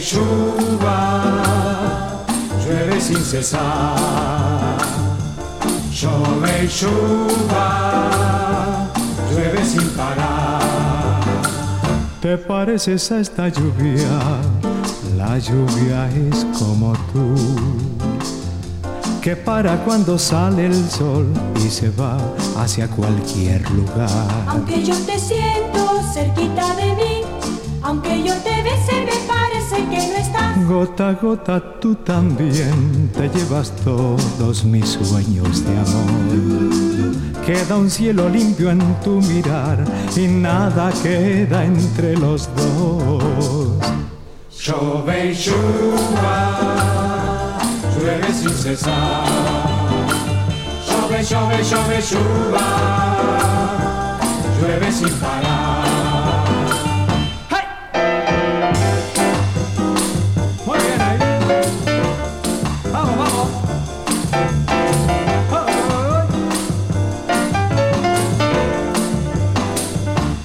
Chuva, llueve sin cesar. Chove y chuva, llueve sin parar. ¿Te pareces a esta lluvia? La lluvia es como tú, que para cuando sale el sol y se va hacia cualquier lugar. Aunque yo te siento cerquita de mí, aunque yo te Gota gota tú también te llevas todos mis sueños de amor. Queda un cielo limpio en tu mirar y nada queda entre los dos. Chove y chuva, llueve sin cesar. Chove, chove, chove, chuva, llueve sin parar.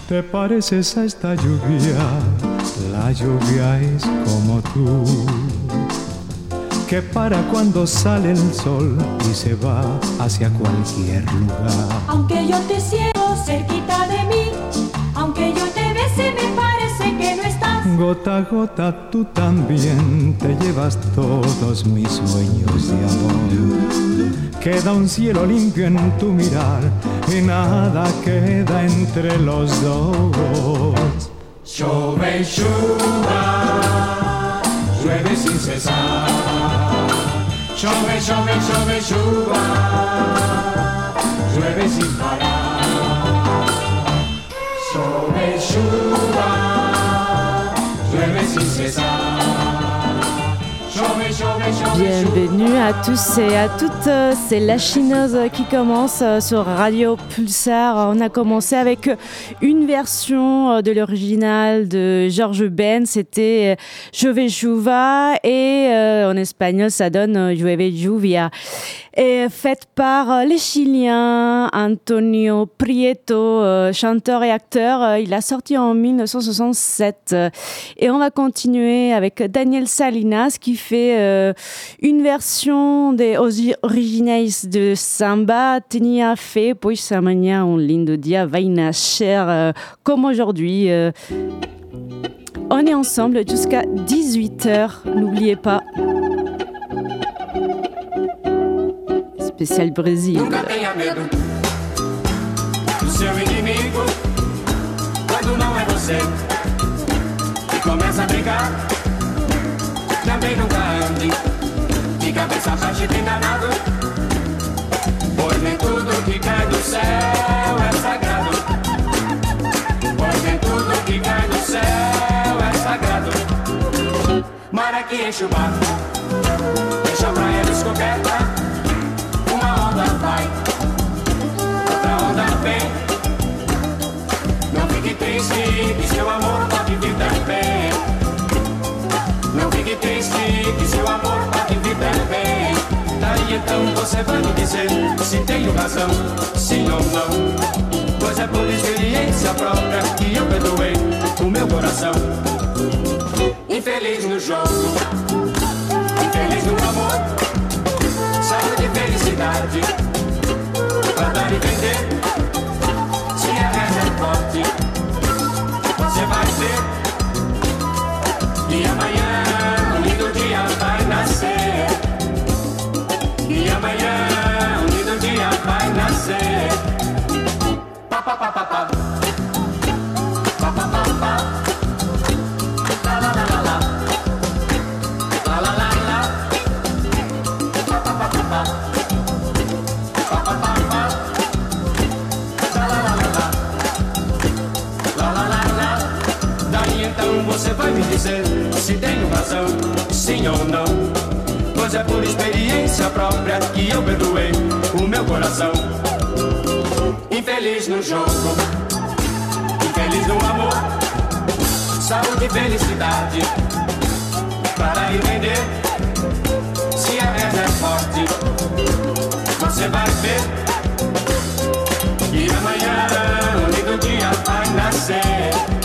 ¿Te pareces a esta lluvia? La lluvia es como tú, que para cuando sale el sol y se va hacia cualquier lugar. Aunque yo te siento cerquita de mí, Gota a gota tú también te llevas todos mis sueños de amor. Queda un cielo limpio en tu mirar y nada queda entre los dos. Chove y llueve sin cesar. Chove, chove, chove, chuva, llueve sin parar. Llueve sin Bienvenue à tous et à toutes, c'est la chineuse qui commence euh, sur Radio Pulsar. On a commencé avec une version euh, de l'original de George Ben, c'était euh, Jove Juva et en espagnol ça donne euh, Llueve Lluvia. Et faite par euh, les Chiliens Antonio Prieto, euh, chanteur et acteur. Euh, Il a sorti en 1967. Euh, Et on va continuer avec Daniel Salinas qui fait une version des ori- originais de samba. Tenia fait, pois amanhã un lindo dia vai nascer euh, comme aujourd'hui. on est ensemble jusqu'à 18h, n'oubliez pas. Nunca tenha medo do seu inimigo quando não é você que começa a brigar. Também nunca ande de cabeça baixa e danado, pois nem tudo que cai do céu é sagrado. Pois nem tudo que cai do céu é sagrado. Mara que enche o barco, deixa a praia descoberta. Triste, que seu amor pode vir também. Não fique triste, que seu amor pode vir também. Daí então você vai me dizer se tenho razão, sim ou não. Pois é por experiência própria que eu perdoei o meu coração. Infeliz no jogo, infeliz no amor saúde e felicidade Pra dar e vender E amanhã um lindo dia vai nascer. E amanhã um lindo dia vai nascer. Pa pa pa pa vai me dizer se tenho razão, sim ou não. Pois é por experiência própria que eu perdoei o meu coração. Infeliz no jogo, infeliz no amor, saúde e felicidade. Para ir vender, se a reza é forte, você vai ver que amanhã um lindo dia vai nascer.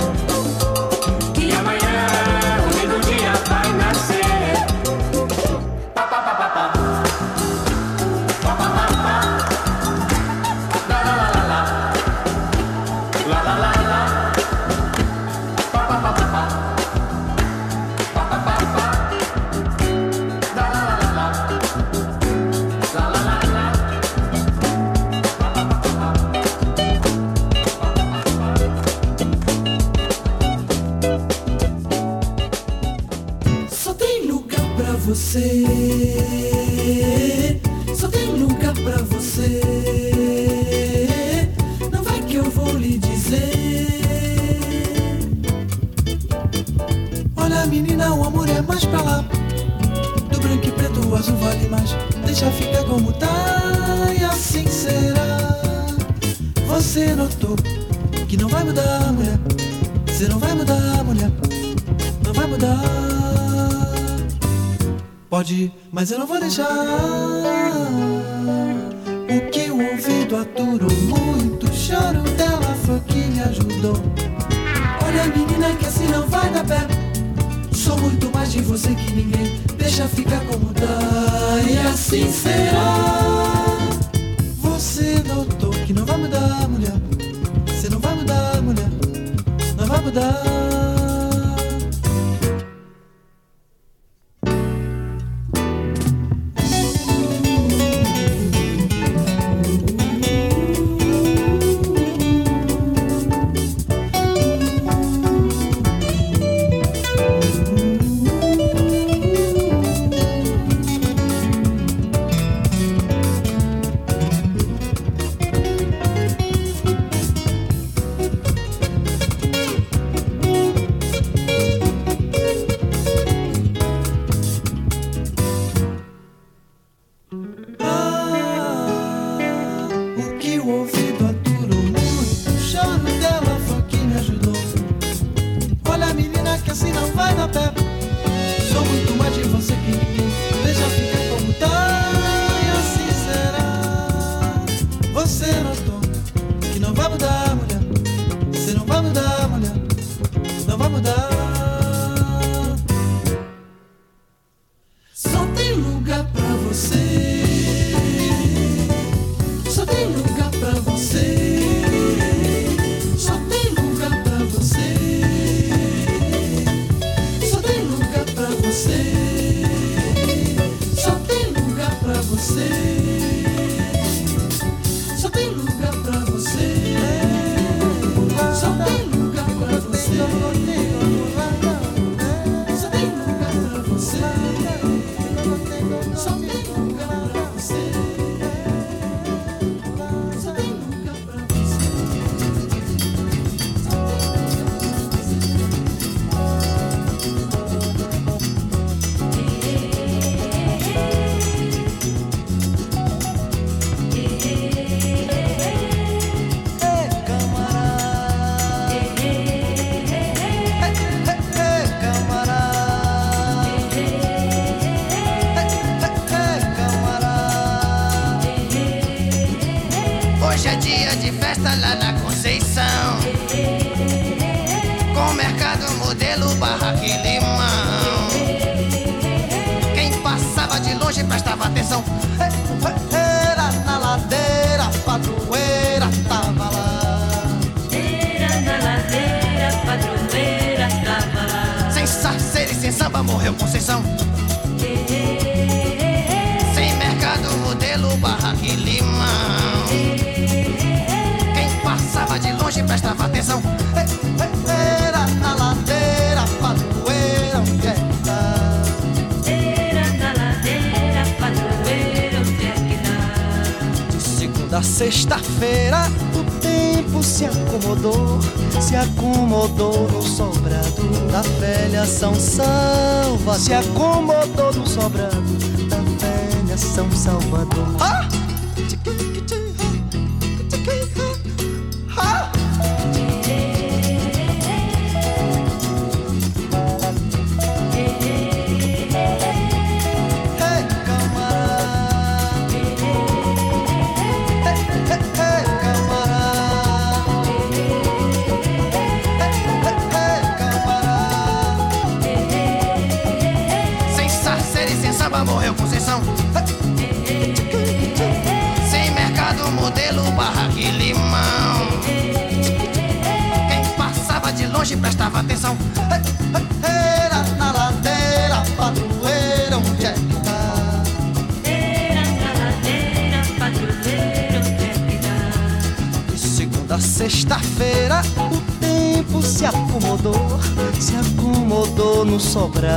sexta-feira o tempo se acomodou, se acomodou no sobrado da velha São Salvador. Se acomodou no sobrado da velha São Salvador. Ah!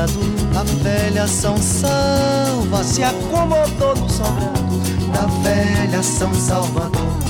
molhado da velha São Salva se acomodou no sobrado da velha São Salvador.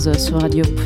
sur Radio.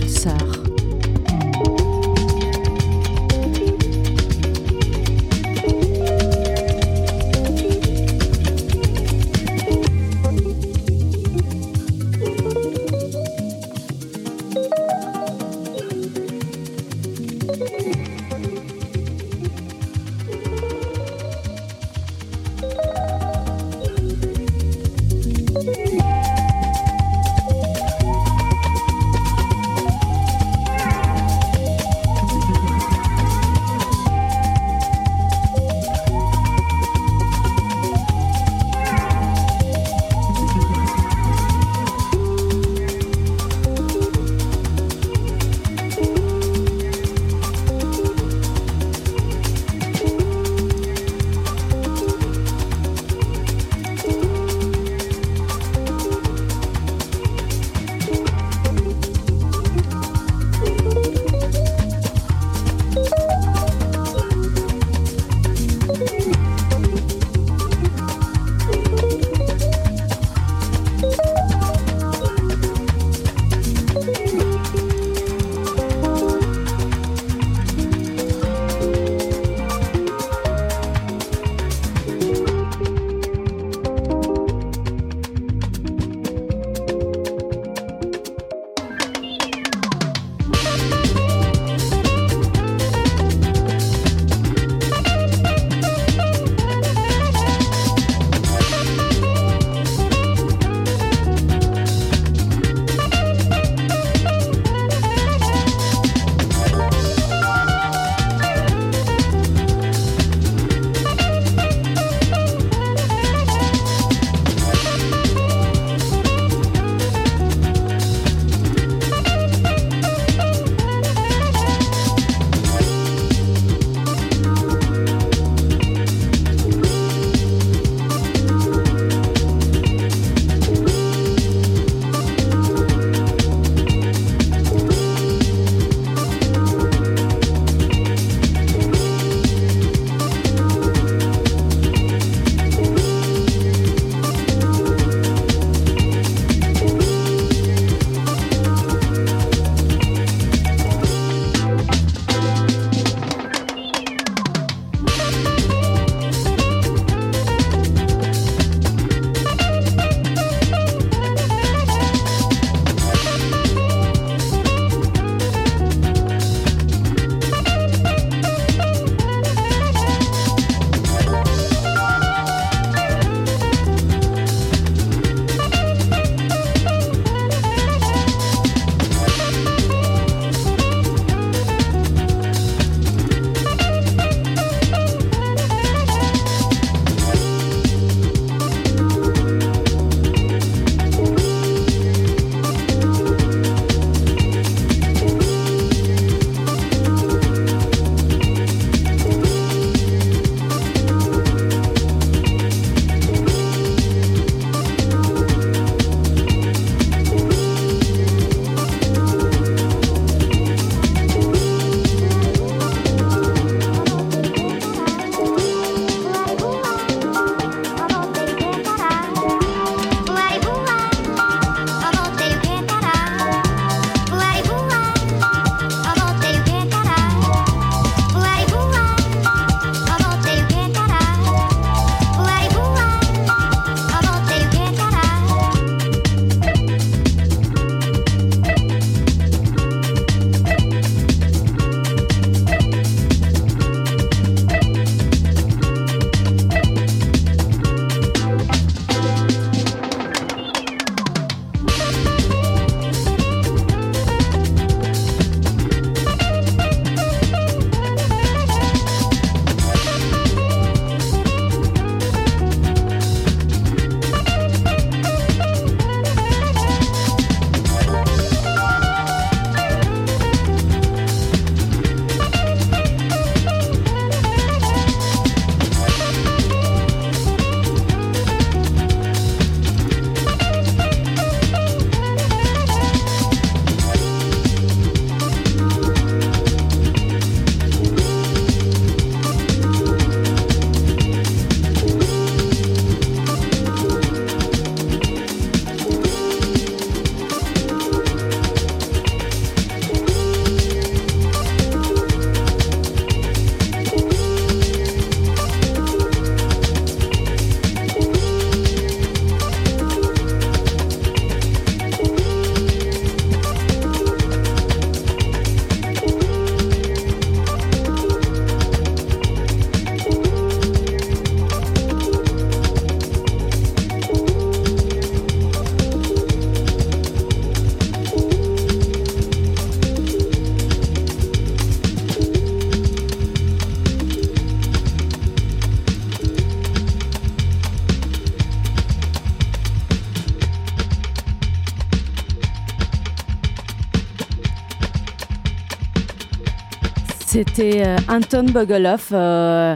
C'était euh, Anton Bogolov, euh,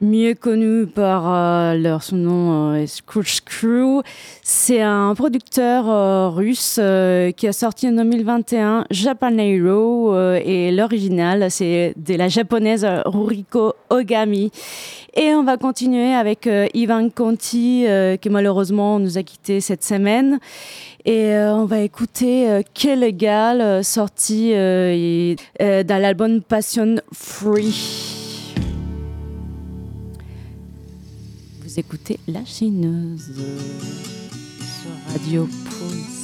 mieux connu par euh, son nom Scrooge Crew. C'est un producteur russe qui a sorti en 2021 Japan Hero et l'original c'est de la japonaise Ruriko Ogami. Et on va continuer avec Ivan Conti qui malheureusement nous a quittés cette semaine. Et euh, on va écouter euh, Quel Gal, euh, sorti dans l'album Passion Free. Vous écoutez La Chineuse sur Radio Pulsar.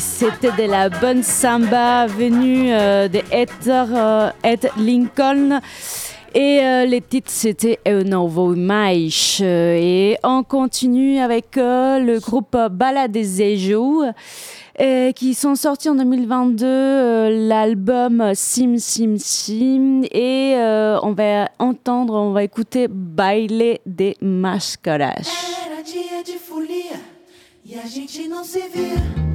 C'était de la bonne samba venue euh, de Ed, euh, Ed Lincoln. Et euh, les titres, c'était Un Novo Mais. Et on continue avec le groupe Balade Ejou, qui sont sortis en 2022 l'album Sim Sim Sim. Et on va entendre, on va écouter Baile de Mascaras. E.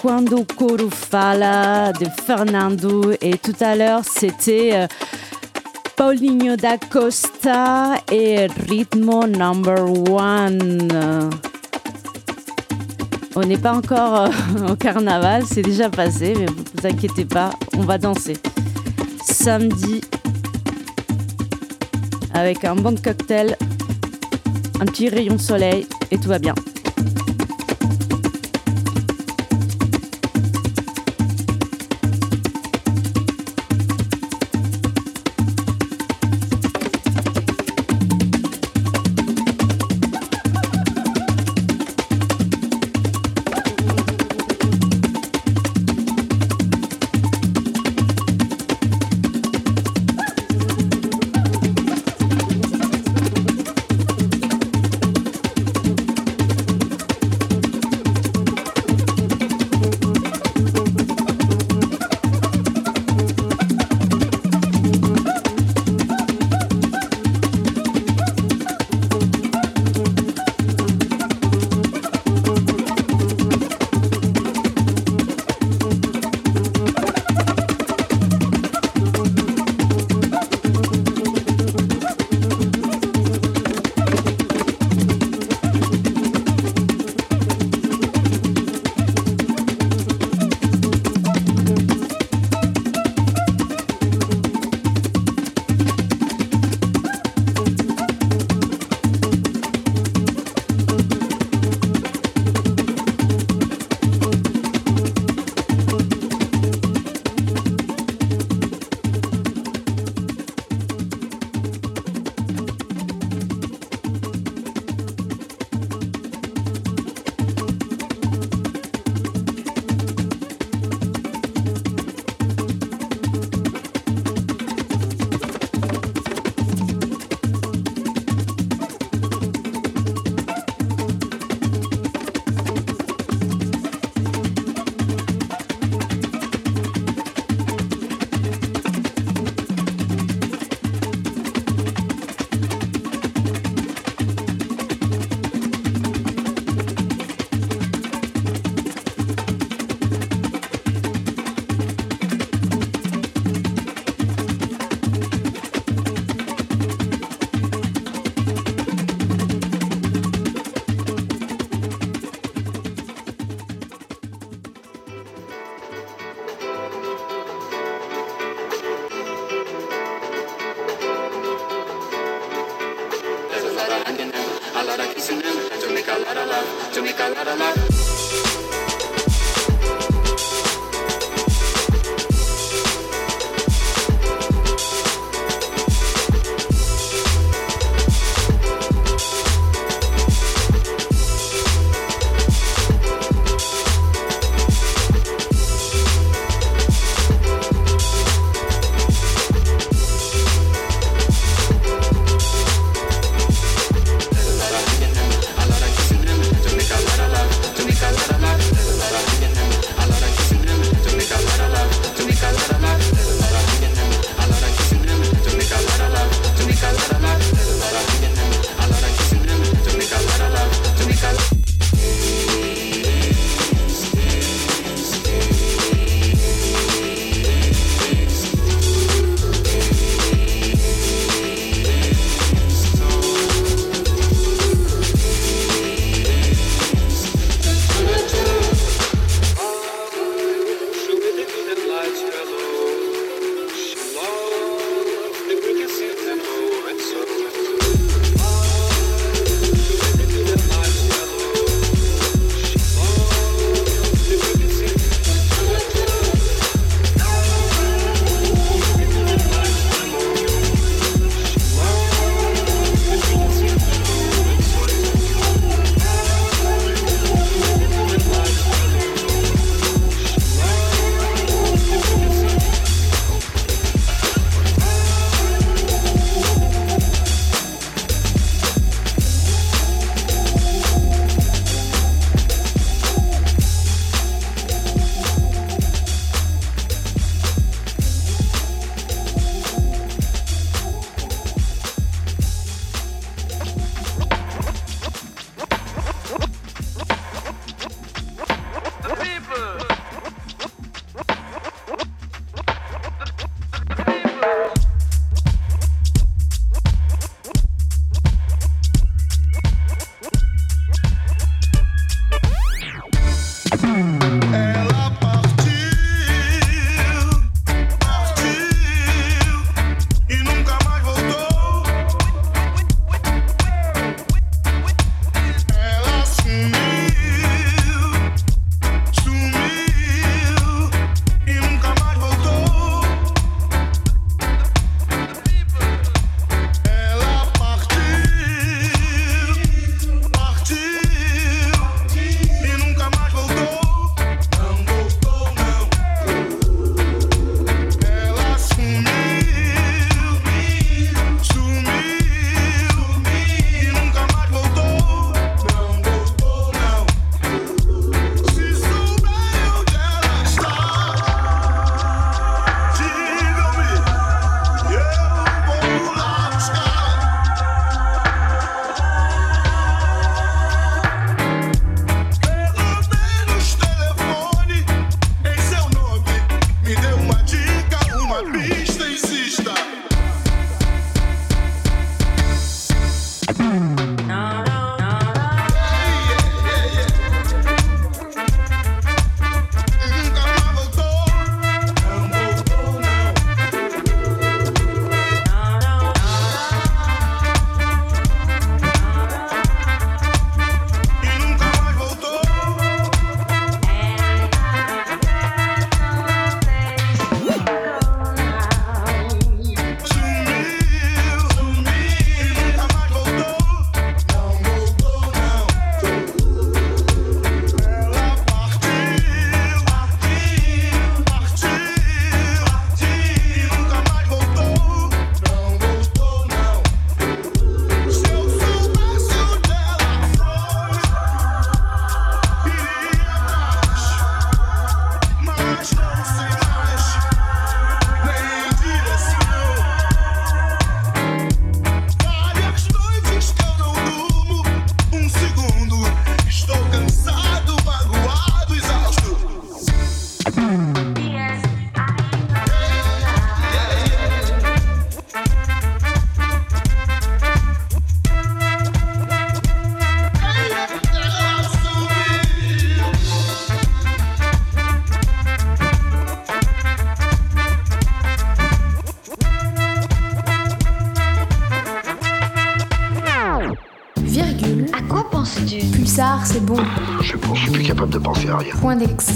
Quando Coro Fala de Fernando. Et tout à l'heure, c'était euh, Paulinho da Costa et Ritmo Number One. On n'est pas encore euh, au carnaval, c'est déjà passé, mais vous inquiétez pas, on va danser. Samedi, avec un bon cocktail, un petit rayon de soleil, et tout va bien. lot of love, to make a lot of love.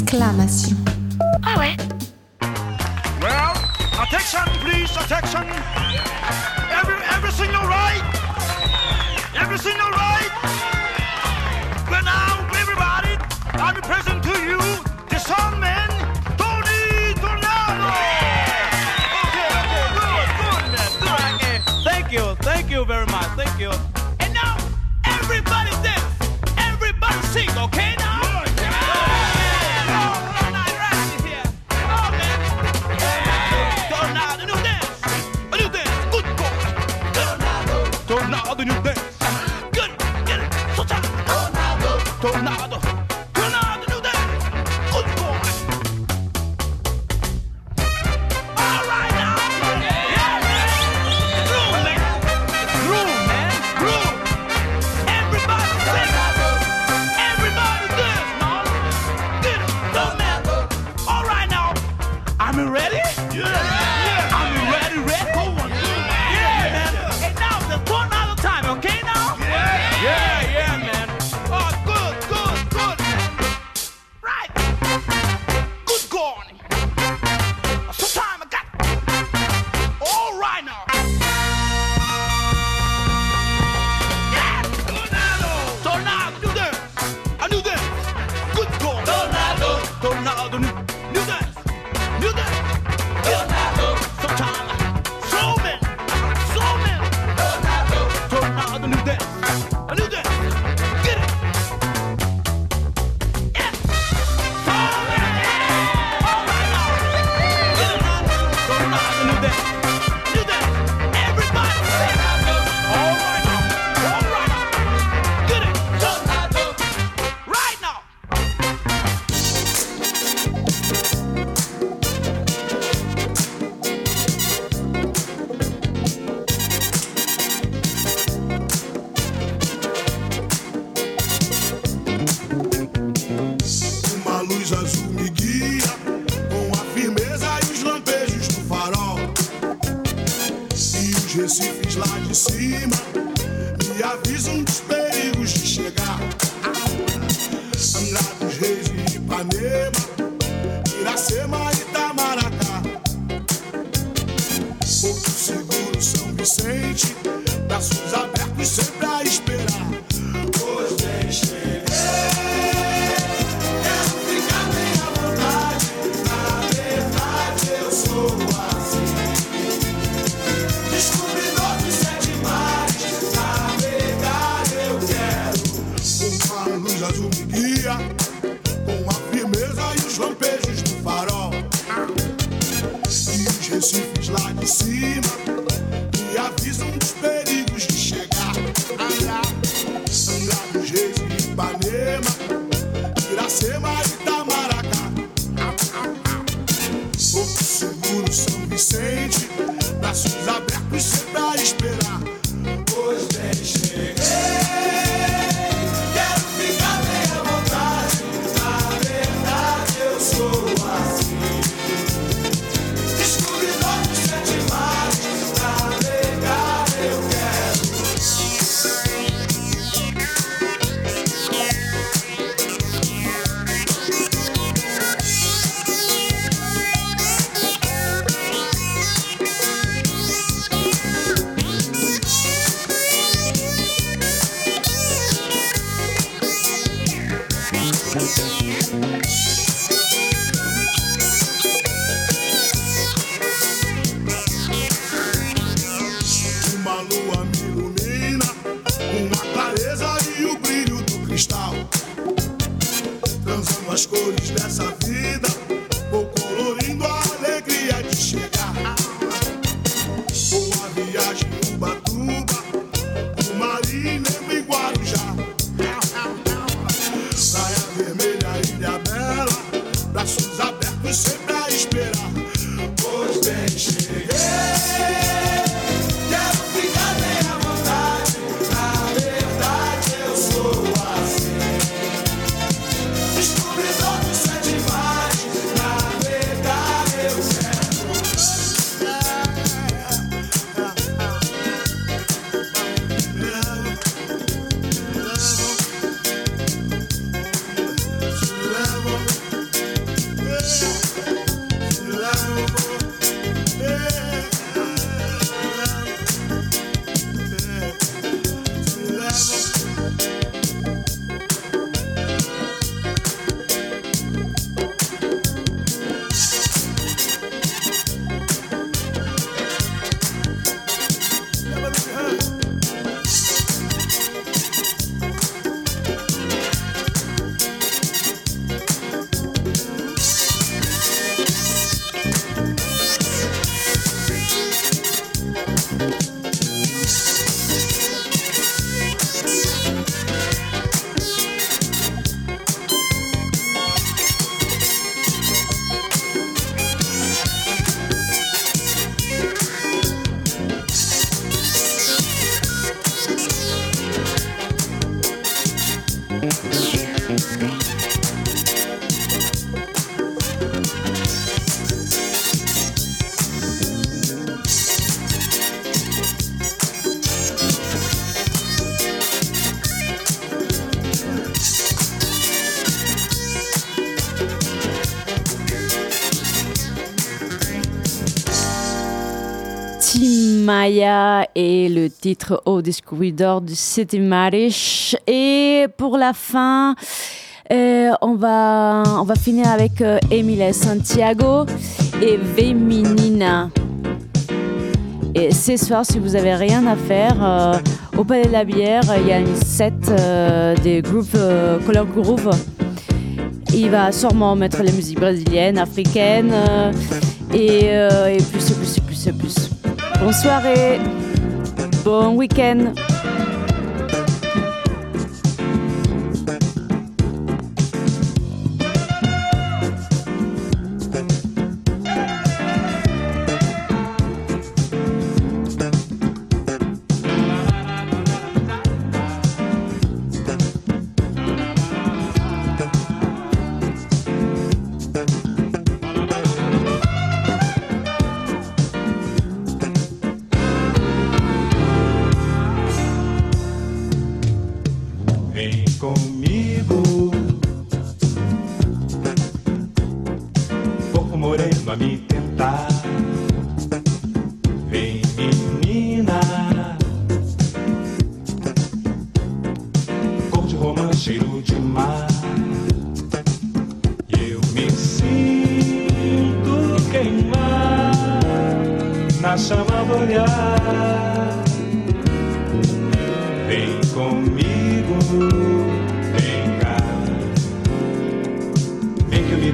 Acclamation. Ah ouais. Well, attention please, attention. Every, every single right, every single right. But now, everybody, I'm present to you the song man, Tony Tornado. Okay, okay, good, good, man, good. Okay, thank you, thank you very much, thank you. And now, everybody dance, everybody sing, okay? Now, cima. Me avisa um despertar. cristal. Transando as cores dessa vida. Et le titre au descubridor du City Marish. Et pour la fin, euh, on, va, on va finir avec euh, Emile Santiago et Veminina. Et ce soir, si vous avez rien à faire, euh, au Palais de la Bière, il y a une set euh, des groupes Color Groove. Il va sûrement mettre les musiques brésiliennes, africaines et, et plus et plus et plus et plus. Bonne soirée, bon week-end.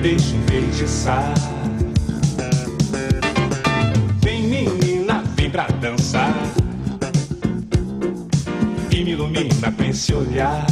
Deixo enfeitiçar. Vem menina, vem pra dançar. E me ilumina com esse olhar.